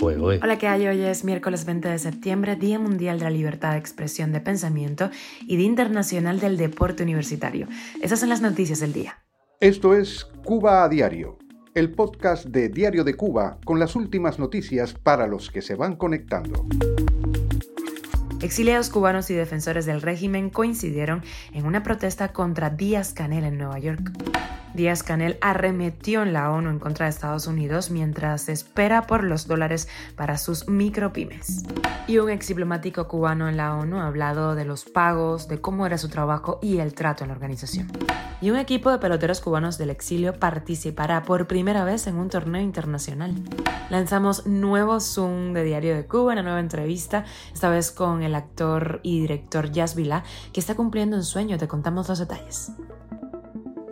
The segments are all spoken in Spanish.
Hola, ¿qué hay? Hoy es miércoles 20 de septiembre, Día Mundial de la Libertad de Expresión de Pensamiento y Día Internacional del Deporte Universitario. Esas son las noticias del día. Esto es Cuba a Diario, el podcast de Diario de Cuba con las últimas noticias para los que se van conectando. Exiliados cubanos y defensores del régimen coincidieron en una protesta contra Díaz Canel en Nueva York. Díaz Canel arremetió en la ONU en contra de Estados Unidos mientras espera por los dólares para sus micropymes. Y un ex diplomático cubano en la ONU ha hablado de los pagos, de cómo era su trabajo y el trato en la organización. Y un equipo de peloteros cubanos del exilio participará por primera vez en un torneo internacional. Lanzamos nuevo Zoom de Diario de Cuba, una nueva entrevista, esta vez con el actor y director Jazz Vila, que está cumpliendo un sueño. Te contamos los detalles.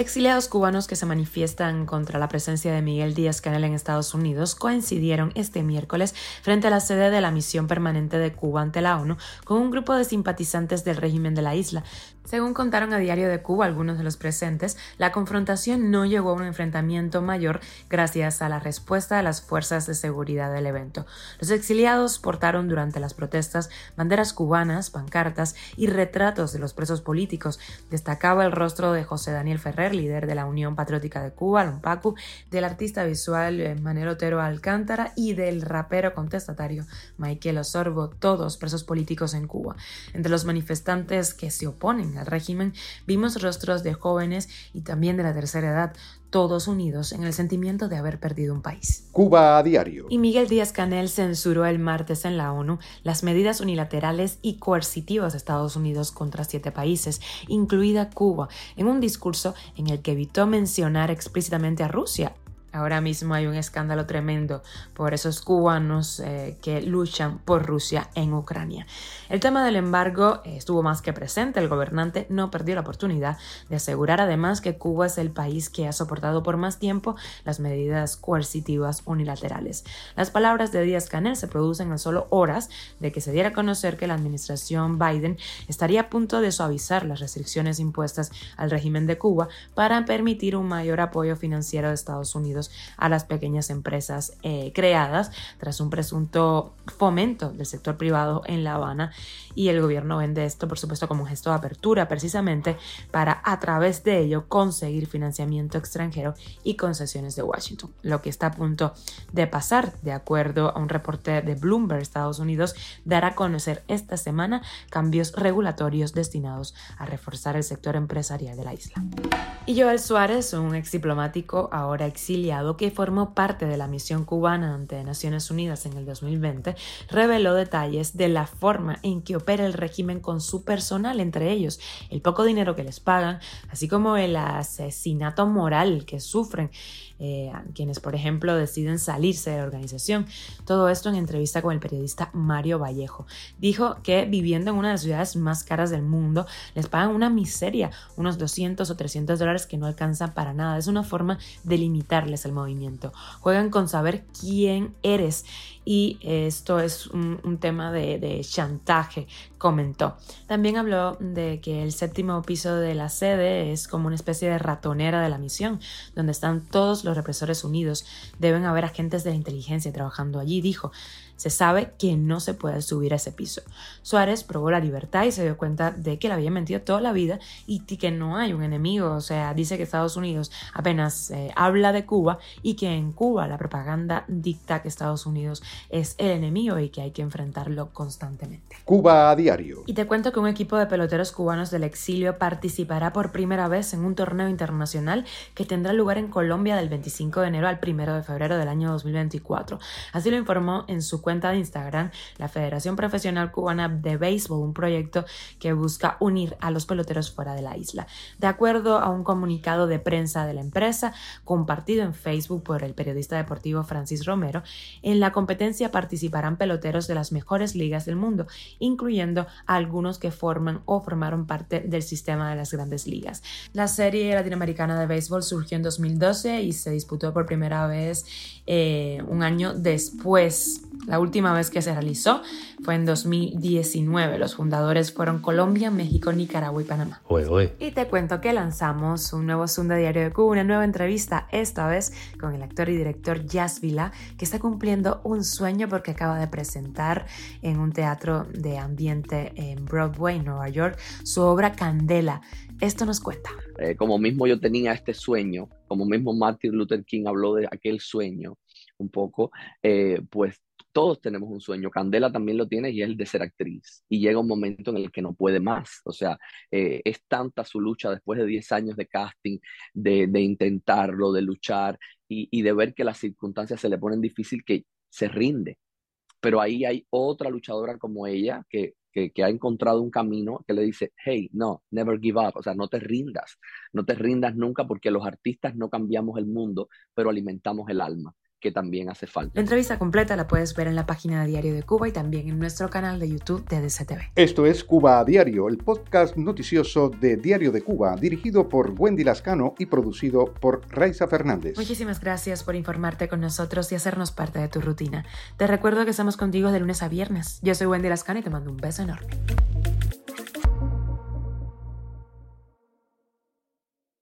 Exiliados cubanos que se manifiestan contra la presencia de Miguel Díaz Canel en Estados Unidos coincidieron este miércoles frente a la sede de la misión permanente de Cuba ante la ONU con un grupo de simpatizantes del régimen de la isla. Según contaron a Diario de Cuba algunos de los presentes, la confrontación no llegó a un enfrentamiento mayor gracias a la respuesta de las fuerzas de seguridad del evento. Los exiliados portaron durante las protestas banderas cubanas, pancartas y retratos de los presos políticos. Destacaba el rostro de José Daniel Ferrer, líder de la Unión Patriótica de Cuba, Lompacu, del artista visual eh, Manuel Otero Alcántara y del rapero contestatario Michael Osorbo, todos presos políticos en Cuba. Entre los manifestantes que se oponen al régimen vimos rostros de jóvenes y también de la tercera edad, todos unidos en el sentimiento de haber perdido un país. Cuba a diario. Y Miguel Díaz Canel censuró el martes en la ONU las medidas unilaterales y coercitivas de Estados Unidos contra siete países, incluida Cuba, en un discurso en el que evitó mencionar explícitamente a Rusia Ahora mismo hay un escándalo tremendo por esos cubanos eh, que luchan por Rusia en Ucrania. El tema del embargo eh, estuvo más que presente. El gobernante no perdió la oportunidad de asegurar además que Cuba es el país que ha soportado por más tiempo las medidas coercitivas unilaterales. Las palabras de Díaz Canel se producen a solo horas de que se diera a conocer que la administración Biden estaría a punto de suavizar las restricciones impuestas al régimen de Cuba para permitir un mayor apoyo financiero de Estados Unidos a las pequeñas empresas eh, creadas tras un presunto fomento del sector privado en La Habana y el gobierno vende esto por supuesto como un gesto de apertura precisamente para a través de ello conseguir financiamiento extranjero y concesiones de Washington, lo que está a punto de pasar de acuerdo a un reporte de Bloomberg Estados Unidos dará a conocer esta semana cambios regulatorios destinados a reforzar el sector empresarial de la isla. Y Joel Suárez, un ex diplomático ahora exiliado que formó parte de la misión cubana ante Naciones Unidas en el 2020, reveló detalles de la forma en que opera el régimen con su personal, entre ellos el poco dinero que les pagan, así como el asesinato moral que sufren eh, quienes, por ejemplo, deciden salirse de la organización. Todo esto en entrevista con el periodista Mario Vallejo. Dijo que viviendo en una de las ciudades más caras del mundo, les pagan una miseria, unos 200 o 300 dólares que no alcanzan para nada. Es una forma de limitarles el movimiento. Juegan con saber quién eres y esto es un, tema de, de, chantaje, comentó. También habló de que el séptimo piso de la sede es como una especie de ratonera de la misión, donde están todos los represores unidos. Deben haber agentes de la inteligencia trabajando allí, dijo se sabe que no se puede subir a ese piso. Suárez probó la libertad y se dio cuenta de que le había mentido toda la vida y que no hay un enemigo. O sea, dice que Estados Unidos apenas eh, habla de Cuba y que en Cuba la propaganda dicta que Estados Unidos es el enemigo y que hay que enfrentarlo constantemente. Cuba a diario. Y te cuento que un equipo de peloteros cubanos del exilio participará por primera vez en un torneo internacional que tendrá lugar en Colombia del 25 de enero al 1 de febrero del año 2024. Así lo informó en su cuenta cuenta de Instagram la Federación Profesional Cubana de Béisbol, un proyecto que busca unir a los peloteros fuera de la isla. De acuerdo a un comunicado de prensa de la empresa, compartido en Facebook por el periodista deportivo Francis Romero, en la competencia participarán peloteros de las mejores ligas del mundo, incluyendo algunos que forman o formaron parte del sistema de las grandes ligas. La serie latinoamericana de béisbol surgió en 2012 y se disputó por primera vez eh, un año después La última vez que se realizó fue en 2019. Los fundadores fueron Colombia, México, Nicaragua y Panamá. Y te cuento que lanzamos un nuevo de Diario de Cuba, una nueva entrevista, esta vez con el actor y director Jazz Vila, que está cumpliendo un sueño porque acaba de presentar en un teatro de ambiente en Broadway, Nueva York, su obra Candela. Esto nos cuenta. Eh, como mismo yo tenía este sueño, como mismo Martin Luther King habló de aquel sueño un poco, eh, pues todos tenemos un sueño. Candela también lo tiene y es el de ser actriz. Y llega un momento en el que no puede más. O sea, eh, es tanta su lucha después de 10 años de casting, de, intentarlo, de luchar y, de ver que las circunstancias se le ponen difícil que se rinde. Pero ahí hay otra luchadora como ella que, que, que ha encontrado un camino que le dice, hey, no, never give up. O sea, no te rindas. No te rindas nunca porque los artistas no cambiamos el mundo, pero alimentamos el alma que también hace falta. La entrevista completa la puedes ver en la página de Diario de Cuba y también en nuestro canal de YouTube de DCTV. Esto es Cuba a Diario, el podcast noticioso de Diario de Cuba, dirigido por Wendy Lascano y producido por Raiza Fernández. Muchísimas gracias por informarte con nosotros y hacernos parte de tu rutina. Te recuerdo que estamos contigo de lunes a viernes. Yo soy Wendy Lascano y te mando un beso enorme.